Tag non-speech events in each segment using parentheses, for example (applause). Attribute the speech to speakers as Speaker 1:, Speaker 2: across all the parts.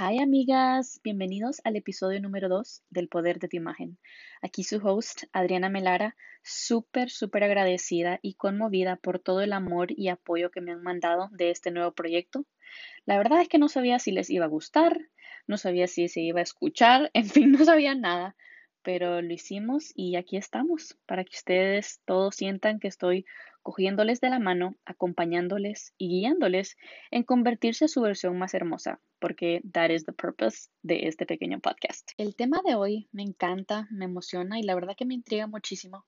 Speaker 1: Hi amigas, bienvenidos al episodio número 2 del Poder de tu Imagen. Aquí su host, Adriana Melara, súper, súper agradecida y conmovida por todo el amor y apoyo que me han mandado de este nuevo proyecto. La verdad es que no sabía si les iba a gustar, no sabía si se iba a escuchar, (laughs) en fin, no sabía nada, pero lo hicimos y aquí estamos para que ustedes todos sientan que estoy cogiéndoles de la mano, acompañándoles y guiándoles en convertirse en su versión más hermosa, porque that is the purpose de este pequeño podcast. El tema de hoy me encanta, me emociona y la verdad que me intriga muchísimo,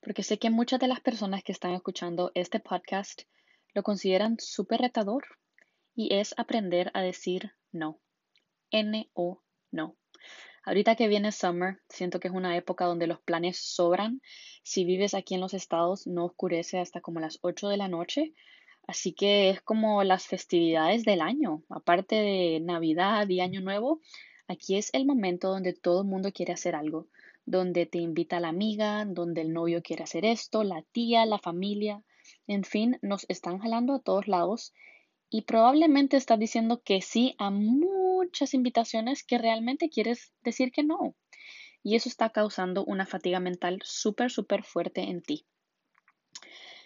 Speaker 1: porque sé que muchas de las personas que están escuchando este podcast lo consideran súper retador y es aprender a decir no. N-O, no. Ahorita que viene summer, siento que es una época donde los planes sobran. Si vives aquí en los estados, no oscurece hasta como las 8 de la noche. Así que es como las festividades del año. Aparte de Navidad y Año Nuevo, aquí es el momento donde todo el mundo quiere hacer algo. Donde te invita la amiga, donde el novio quiere hacer esto, la tía, la familia. En fin, nos están jalando a todos lados y probablemente estás diciendo que sí a muchas invitaciones que realmente quieres decir que no. Y eso está causando una fatiga mental súper, súper fuerte en ti.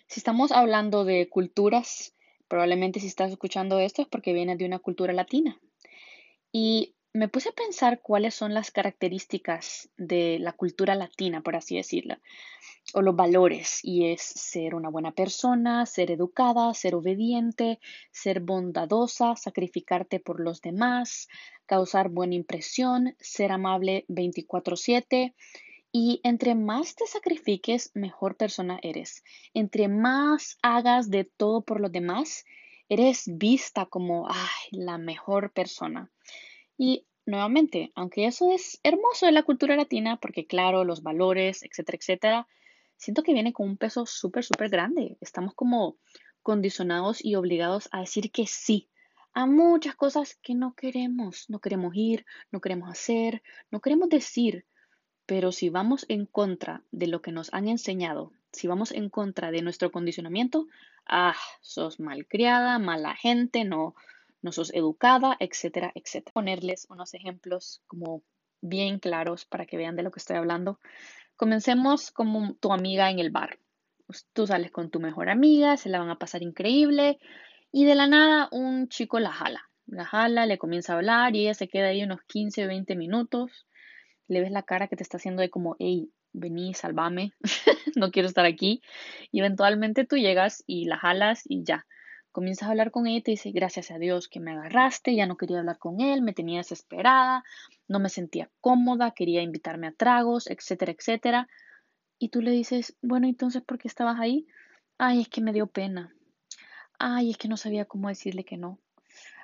Speaker 1: Si estamos hablando de culturas, probablemente si estás escuchando esto es porque viene de una cultura latina. Y me puse a pensar cuáles son las características de la cultura latina, por así decirlo, o los valores, y es ser una buena persona, ser educada, ser obediente, ser bondadosa, sacrificarte por los demás, causar buena impresión, ser amable 24/7, y entre más te sacrifiques, mejor persona eres. Entre más hagas de todo por los demás, eres vista como ay, la mejor persona. Y nuevamente, aunque eso es hermoso de la cultura latina, porque claro, los valores, etcétera, etcétera, siento que viene con un peso súper, súper grande. Estamos como condicionados y obligados a decir que sí a muchas cosas que no queremos. No queremos ir, no queremos hacer, no queremos decir. Pero si vamos en contra de lo que nos han enseñado, si vamos en contra de nuestro condicionamiento, ah, sos malcriada, mala gente, no, no sos educada, etcétera, etcétera. Ponerles unos ejemplos como bien claros para que vean de lo que estoy hablando. Comencemos como tu amiga en el bar. Pues, tú sales con tu mejor amiga, se la van a pasar increíble y de la nada un chico la jala. La jala, le comienza a hablar y ella se queda ahí unos 15 o 20 minutos. Le ves la cara que te está haciendo de como, hey, vení, salvame, (laughs) no quiero estar aquí. Y eventualmente tú llegas y la jalas y ya Comienzas a hablar con ella y te dice, gracias a Dios que me agarraste, ya no quería hablar con él, me tenía desesperada, no me sentía cómoda, quería invitarme a tragos, etcétera, etcétera. Y tú le dices, bueno, entonces, ¿por qué estabas ahí? Ay, es que me dio pena. Ay, es que no sabía cómo decirle que no.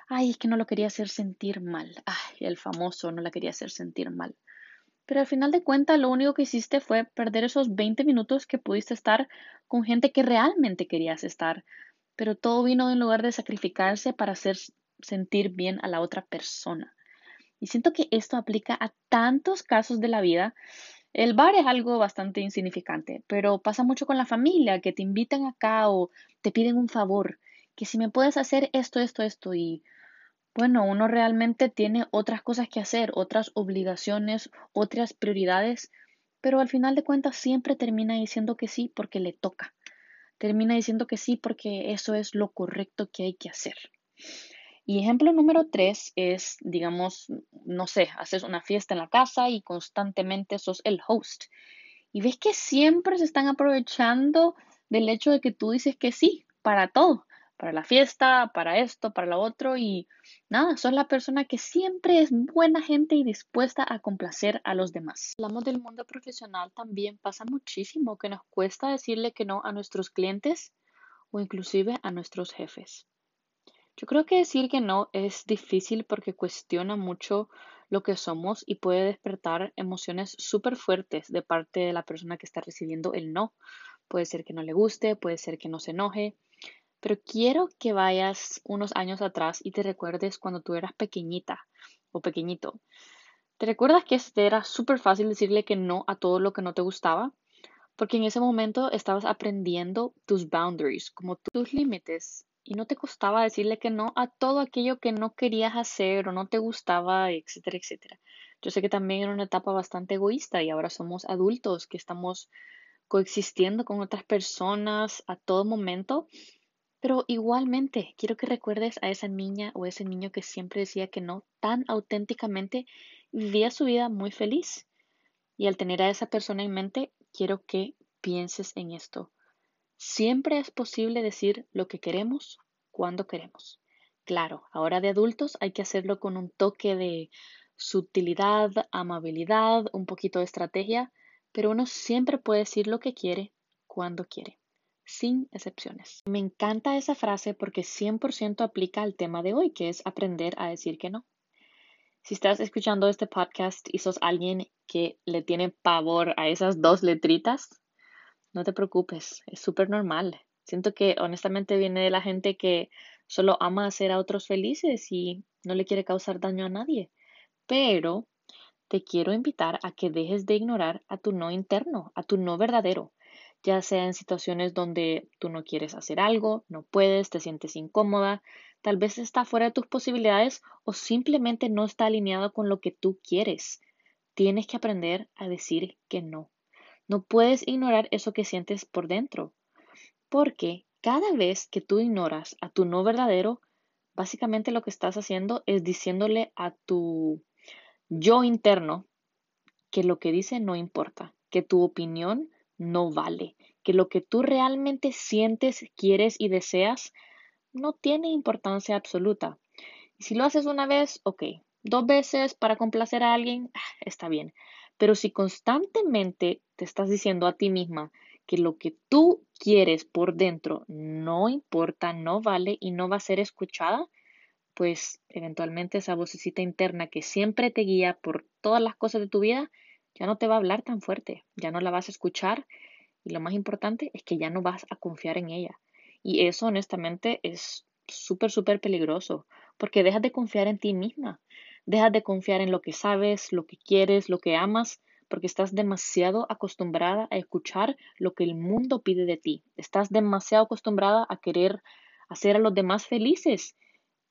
Speaker 1: Ay, es que no lo quería hacer sentir mal. Ay, el famoso no la quería hacer sentir mal. Pero al final de cuentas, lo único que hiciste fue perder esos 20 minutos que pudiste estar con gente que realmente querías estar, pero todo vino de un lugar de sacrificarse para hacer sentir bien a la otra persona. Y siento que esto aplica a tantos casos de la vida. El bar es algo bastante insignificante, pero pasa mucho con la familia, que te invitan acá o te piden un favor, que si me puedes hacer esto, esto, esto, y bueno, uno realmente tiene otras cosas que hacer, otras obligaciones, otras prioridades, pero al final de cuentas siempre termina diciendo que sí porque le toca termina diciendo que sí porque eso es lo correcto que hay que hacer. Y ejemplo número tres es, digamos, no sé, haces una fiesta en la casa y constantemente sos el host. Y ves que siempre se están aprovechando del hecho de que tú dices que sí para todo para la fiesta, para esto, para lo otro y nada, son la persona que siempre es buena gente y dispuesta a complacer a los demás. Hablamos del mundo profesional, también pasa muchísimo que nos cuesta decirle que no a nuestros clientes o inclusive a nuestros jefes. Yo creo que decir que no es difícil porque cuestiona mucho lo que somos y puede despertar emociones súper fuertes de parte de la persona que está recibiendo el no. Puede ser que no le guste, puede ser que no se enoje, pero quiero que vayas unos años atrás y te recuerdes cuando tú eras pequeñita o pequeñito. ¿Te recuerdas que este era súper fácil decirle que no a todo lo que no te gustaba? Porque en ese momento estabas aprendiendo tus boundaries, como tus límites. y no te costaba decirle que no a todo aquello que no querías hacer o no te gustaba, etcétera, etcétera. Yo sé que también era una etapa bastante egoísta y ahora somos adultos que estamos coexistiendo con otras personas a todo momento, pero igualmente quiero que recuerdes a esa niña o ese niño que siempre decía que no tan auténticamente vivía su vida muy feliz. Y al tener a esa persona en mente, quiero que pienses en esto. Siempre es posible decir lo que queremos cuando queremos. Claro, ahora de adultos hay que hacerlo con un toque de sutilidad, amabilidad, un poquito de estrategia, pero uno siempre puede decir lo que quiere cuando quiere, sin excepciones. Me encanta esa frase porque 100% aplica al tema de hoy, que es aprender a decir que no. Si estás escuchando este podcast y sos alguien que le tiene pavor a esas dos letritas, no te preocupes, es súper normal. Siento que honestamente viene de la gente que solo ama hacer a otros felices y no le quiere causar daño a nadie. Pero te quiero invitar a que dejes de ignorar a tu no interno, a tu no verdadero, ya sea en situaciones donde tú no quieres hacer algo, no puedes, te sientes incómoda, tal vez está fuera de tus posibilidades o simplemente no está alineado con lo que tú quieres. Tienes que aprender a decir que no. No puedes ignorar eso que sientes por dentro, porque cada vez que tú ignoras a tu no verdadero, básicamente lo que estás haciendo es diciéndole a tu yo interno que lo que dice no importa, que tu opinión no vale, que lo que tú realmente sientes, quieres y deseas no tiene importancia absoluta. Y si lo haces una vez, ok, dos veces para complacer a alguien, ah, está bien. Pero si constantemente te estás diciendo a ti misma que lo que tú quieres por dentro no importa, no vale y no va a ser escuchada, pues eventualmente esa vocecita interna que siempre te guía por todas las cosas de tu vida ya no te va a hablar tan fuerte, ya no la vas a escuchar y lo más importante es que ya no vas a confiar en ella. Y eso honestamente es súper, súper peligroso porque dejas de confiar en ti misma. Dejas de confiar en lo que sabes, lo que quieres, lo que amas, porque estás demasiado acostumbrada a escuchar lo que el mundo pide de ti. Estás demasiado acostumbrada a querer hacer a los demás felices,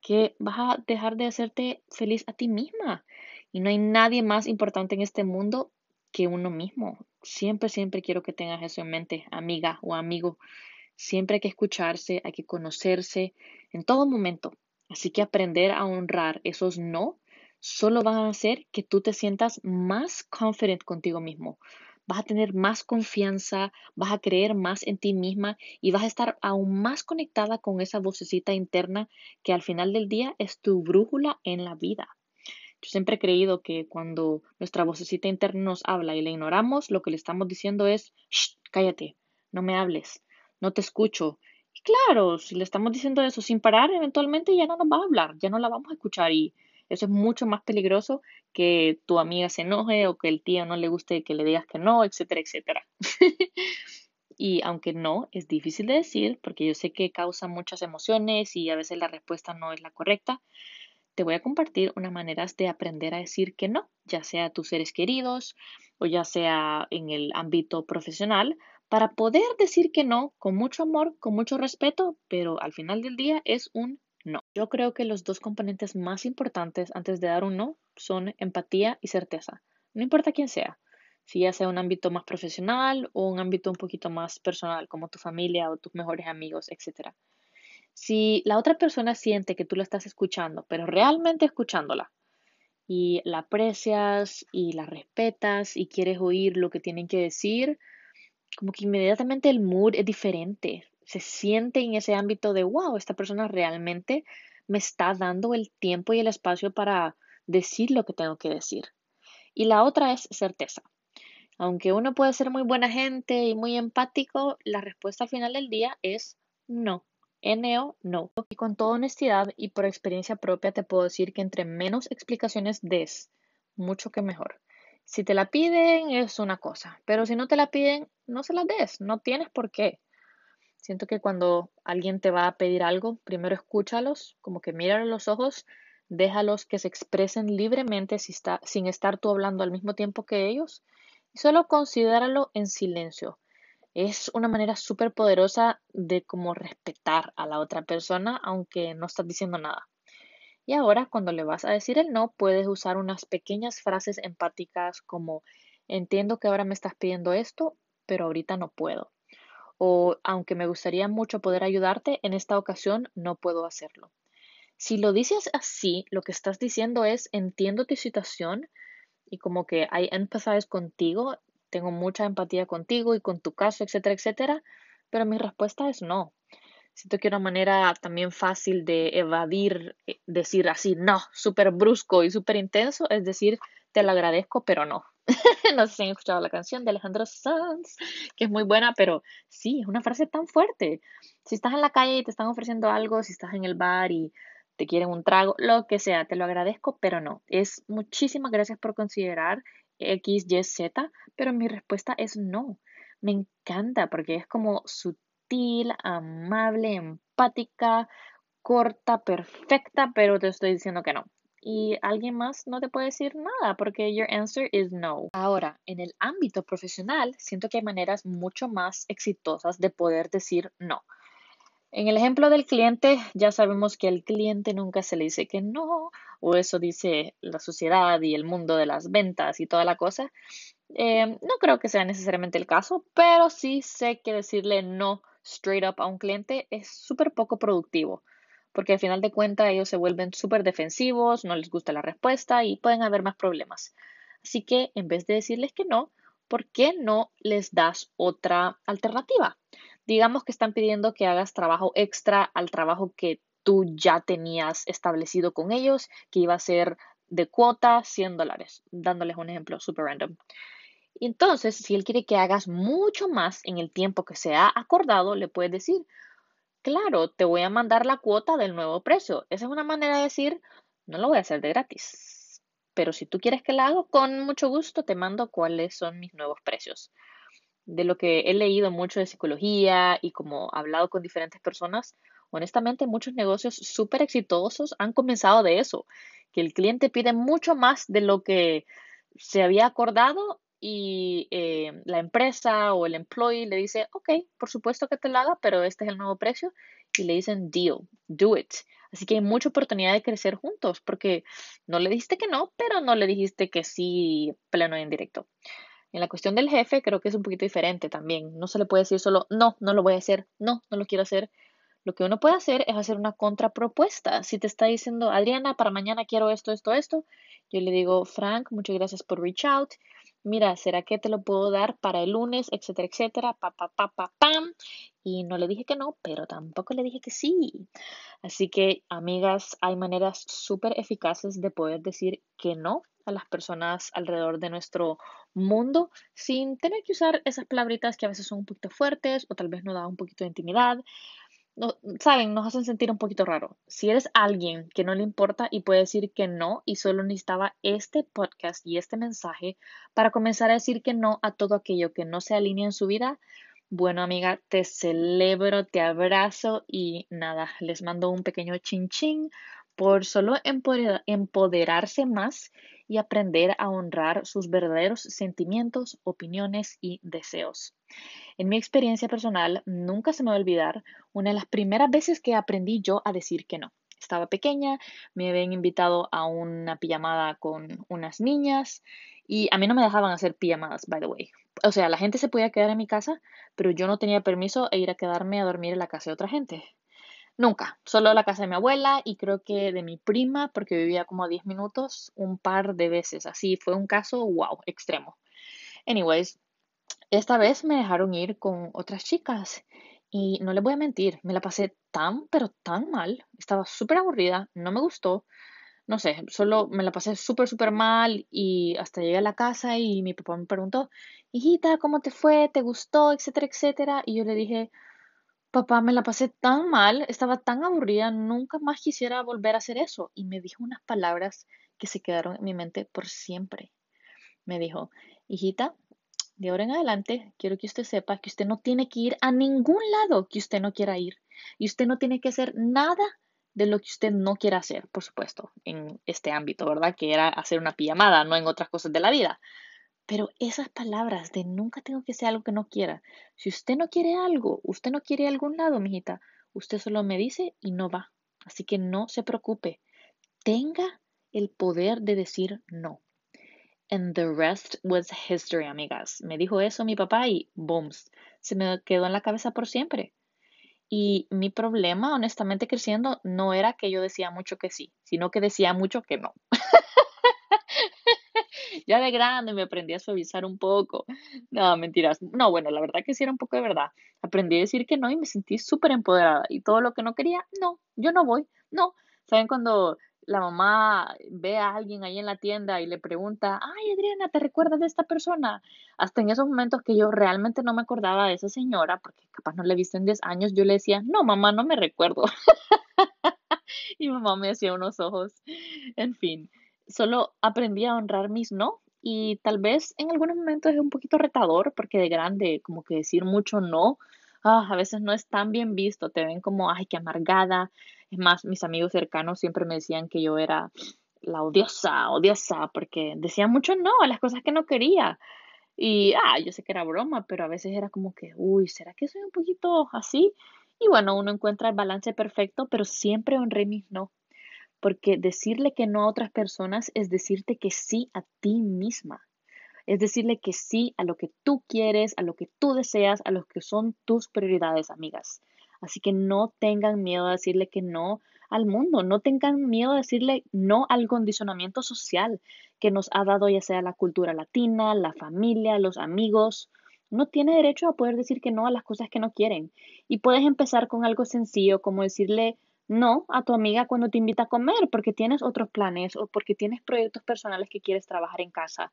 Speaker 1: que vas a dejar de hacerte feliz a ti misma. Y no hay nadie más importante en este mundo que uno mismo. Siempre, siempre quiero que tengas eso en mente, amiga o amigo. Siempre hay que escucharse, hay que conocerse en todo momento. Así que aprender a honrar esos no solo van a hacer que tú te sientas más confident contigo mismo. Vas a tener más confianza, vas a creer más en ti misma y vas a estar aún más conectada con esa vocecita interna que al final del día es tu brújula en la vida. Yo siempre he creído que cuando nuestra vocecita interna nos habla y la ignoramos, lo que le estamos diciendo es, Shh, cállate, no me hables, no te escucho. Claro, si le estamos diciendo eso sin parar, eventualmente ya no nos va a hablar, ya no la vamos a escuchar y eso es mucho más peligroso que tu amiga se enoje o que el tío no le guste que le digas que no, etcétera, etcétera. (laughs) y aunque no, es difícil de decir porque yo sé que causa muchas emociones y a veces la respuesta no es la correcta, te voy a compartir unas maneras de aprender a decir que no, ya sea a tus seres queridos o ya sea en el ámbito profesional, para poder decir que no con mucho amor, con mucho respeto, pero al final del día es un no. Yo creo que los dos componentes más importantes antes de dar un no son empatía y certeza. No importa quién sea, si ya sea un ámbito más profesional o un ámbito un poquito más personal, como tu familia o tus mejores amigos, etc. Si la otra persona siente que tú la estás escuchando, pero realmente escuchándola, y la aprecias y la respetas y quieres oír lo que tienen que decir, como que inmediatamente el mood es diferente se siente en ese ámbito de, wow, esta persona realmente me está dando el tiempo y el espacio para decir lo que tengo que decir. Y la otra es certeza. Aunque uno puede ser muy buena gente y muy empático, la respuesta final del día es no. NO, no. Y con toda honestidad y por experiencia propia te puedo decir que entre menos explicaciones des, mucho que mejor. Si te la piden es una cosa, pero si no te la piden, no se la des, no tienes por qué. Siento que cuando alguien te va a pedir algo, primero escúchalos, como que míralo los ojos, déjalos que se expresen libremente sin estar tú hablando al mismo tiempo que ellos y solo considéralo en silencio. Es una manera súper poderosa de como respetar a la otra persona aunque no estás diciendo nada. Y ahora cuando le vas a decir el no, puedes usar unas pequeñas frases empáticas como entiendo que ahora me estás pidiendo esto, pero ahorita no puedo. O aunque me gustaría mucho poder ayudarte, en esta ocasión no puedo hacerlo. Si lo dices así, lo que estás diciendo es entiendo tu situación y como que I empathize contigo, tengo mucha empatía contigo y con tu caso, etcétera, etcétera, pero mi respuesta es no. Siento que una manera también fácil de evadir, eh, decir así, no, súper brusco y súper intenso, es decir, te lo agradezco, pero no. (laughs) no sé si han escuchado la canción de Alejandro Sanz, que es muy buena, pero sí, es una frase tan fuerte. Si estás en la calle y te están ofreciendo algo, si estás en el bar y te quieren un trago, lo que sea, te lo agradezco, pero no. Es muchísimas gracias por considerar X, Y, Z, pero mi respuesta es no. Me encanta porque es como sutil, amable, empática, corta, perfecta, pero te estoy diciendo que no. Y alguien más no te puede decir nada porque your answer is no. Ahora, en el ámbito profesional, siento que hay maneras mucho más exitosas de poder decir no. En el ejemplo del cliente, ya sabemos que al cliente nunca se le dice que no, o eso dice la sociedad y el mundo de las ventas y toda la cosa. Eh, no creo que sea necesariamente el caso, pero sí sé que decirle no straight up a un cliente es súper poco productivo, porque al final de cuentas ellos se vuelven súper defensivos, no les gusta la respuesta y pueden haber más problemas. Así que en vez de decirles que no, ¿por qué no les das otra alternativa? Digamos que están pidiendo que hagas trabajo extra al trabajo que tú ya tenías establecido con ellos, que iba a ser de cuota 100 dólares, dándoles un ejemplo super random. Entonces, si él quiere que hagas mucho más en el tiempo que se ha acordado, le puedes decir, claro, te voy a mandar la cuota del nuevo precio. Esa es una manera de decir, no lo voy a hacer de gratis. Pero si tú quieres que la haga, con mucho gusto te mando cuáles son mis nuevos precios de lo que he leído mucho de psicología y como hablado con diferentes personas, honestamente muchos negocios súper exitosos han comenzado de eso, que el cliente pide mucho más de lo que se había acordado y eh, la empresa o el employee le dice, ok, por supuesto que te lo haga, pero este es el nuevo precio y le dicen deal, do it. Así que hay mucha oportunidad de crecer juntos porque no le dijiste que no, pero no le dijiste que sí pleno y en directo. En la cuestión del jefe creo que es un poquito diferente también. No se le puede decir solo, no, no lo voy a hacer, no, no lo quiero hacer. Lo que uno puede hacer es hacer una contrapropuesta. Si te está diciendo, Adriana, para mañana quiero esto, esto, esto, yo le digo, Frank, muchas gracias por reach out. Mira, ¿será que te lo puedo dar para el lunes, etcétera, etcétera? Pa, pa, pa, pa, pam. Y no le dije que no, pero tampoco le dije que sí. Así que, amigas, hay maneras súper eficaces de poder decir que no a las personas alrededor de nuestro mundo sin tener que usar esas palabritas que a veces son un poquito fuertes o tal vez nos da un poquito de intimidad. No, Saben, nos hacen sentir un poquito raro. Si eres alguien que no le importa y puede decir que no y solo necesitaba este podcast y este mensaje para comenzar a decir que no a todo aquello que no se alinea en su vida, bueno, amiga, te celebro, te abrazo y nada, les mando un pequeño chin chin por solo empoderarse más y aprender a honrar sus verdaderos sentimientos, opiniones y deseos. En mi experiencia personal, nunca se me va a olvidar una de las primeras veces que aprendí yo a decir que no. Estaba pequeña, me habían invitado a una pijamada con unas niñas y a mí no me dejaban hacer pijamadas, by the way. O sea, la gente se podía quedar en mi casa, pero yo no tenía permiso de ir a quedarme a dormir en la casa de otra gente. Nunca, solo la casa de mi abuela y creo que de mi prima, porque vivía como a 10 minutos, un par de veces. Así fue un caso, wow, extremo. Anyways, esta vez me dejaron ir con otras chicas y no les voy a mentir, me la pasé tan, pero tan mal. Estaba súper aburrida, no me gustó. No sé, solo me la pasé súper, súper mal y hasta llegué a la casa y mi papá me preguntó, hijita, ¿cómo te fue? ¿Te gustó? Etcétera, etcétera. Y yo le dije, Papá, me la pasé tan mal, estaba tan aburrida, nunca más quisiera volver a hacer eso. Y me dijo unas palabras que se quedaron en mi mente por siempre. Me dijo, hijita, de ahora en adelante quiero que usted sepa que usted no tiene que ir a ningún lado que usted no quiera ir. Y usted no tiene que hacer nada de lo que usted no quiera hacer, por supuesto, en este ámbito, ¿verdad? Que era hacer una pijamada, no en otras cosas de la vida. Pero esas palabras de nunca tengo que ser algo que no quiera. Si usted no quiere algo, usted no quiere algún lado, mijita, usted solo me dice y no va. Así que no se preocupe. Tenga el poder de decir no. And the rest was history, amigas. Me dijo eso mi papá y booms, se me quedó en la cabeza por siempre. Y mi problema, honestamente, creciendo, no era que yo decía mucho que sí, sino que decía mucho que no. Ya de grande me aprendí a suavizar un poco. No, mentiras. No, bueno, la verdad que sí era un poco de verdad. Aprendí a decir que no y me sentí súper empoderada. Y todo lo que no quería, no, yo no voy, no. ¿Saben cuando la mamá ve a alguien ahí en la tienda y le pregunta, ay Adriana, ¿te recuerdas de esta persona? Hasta en esos momentos que yo realmente no me acordaba de esa señora, porque capaz no la he visto en 10 años, yo le decía, no, mamá, no me recuerdo. (laughs) y mamá me hacía unos ojos. En fin, solo aprendí a honrar mis no y tal vez en algunos momentos es un poquito retador porque de grande como que decir mucho no ah, a veces no es tan bien visto, te ven como, ay, qué amargada. Es más, mis amigos cercanos siempre me decían que yo era la odiosa, odiosa, porque decía mucho no a las cosas que no quería. Y, ah, yo sé que era broma, pero a veces era como que, uy, ¿será que soy un poquito así? Y bueno, uno encuentra el balance perfecto, pero siempre honré mis no porque decirle que no a otras personas es decirte que sí a ti misma. Es decirle que sí a lo que tú quieres, a lo que tú deseas, a lo que son tus prioridades, amigas. Así que no tengan miedo a decirle que no al mundo, no tengan miedo a decirle no al condicionamiento social que nos ha dado ya sea la cultura latina, la familia, los amigos. No tiene derecho a poder decir que no a las cosas que no quieren. Y puedes empezar con algo sencillo como decirle no a tu amiga cuando te invita a comer porque tienes otros planes o porque tienes proyectos personales que quieres trabajar en casa.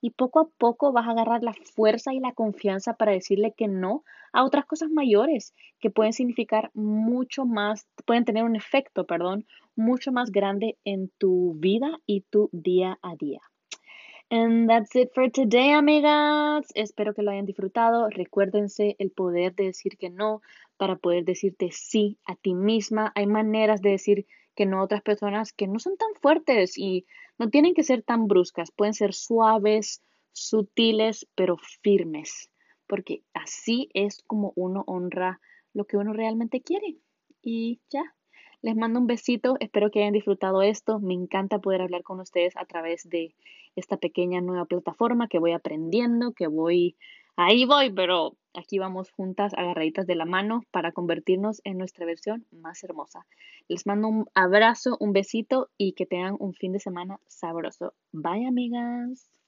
Speaker 1: Y poco a poco vas a agarrar la fuerza y la confianza para decirle que no a otras cosas mayores que pueden significar mucho más, pueden tener un efecto, perdón, mucho más grande en tu vida y tu día a día. And that's it for today, amigas. Espero que lo hayan disfrutado. Recuérdense el poder de decir que no para poder decirte sí a ti misma. Hay maneras de decir que no a otras personas que no son tan fuertes y no tienen que ser tan bruscas. Pueden ser suaves, sutiles, pero firmes. Porque así es como uno honra lo que uno realmente quiere. Y ya. Les mando un besito, espero que hayan disfrutado esto. Me encanta poder hablar con ustedes a través de esta pequeña nueva plataforma que voy aprendiendo, que voy, ahí voy, pero aquí vamos juntas, agarraditas de la mano para convertirnos en nuestra versión más hermosa. Les mando un abrazo, un besito y que tengan un fin de semana sabroso. Bye amigas.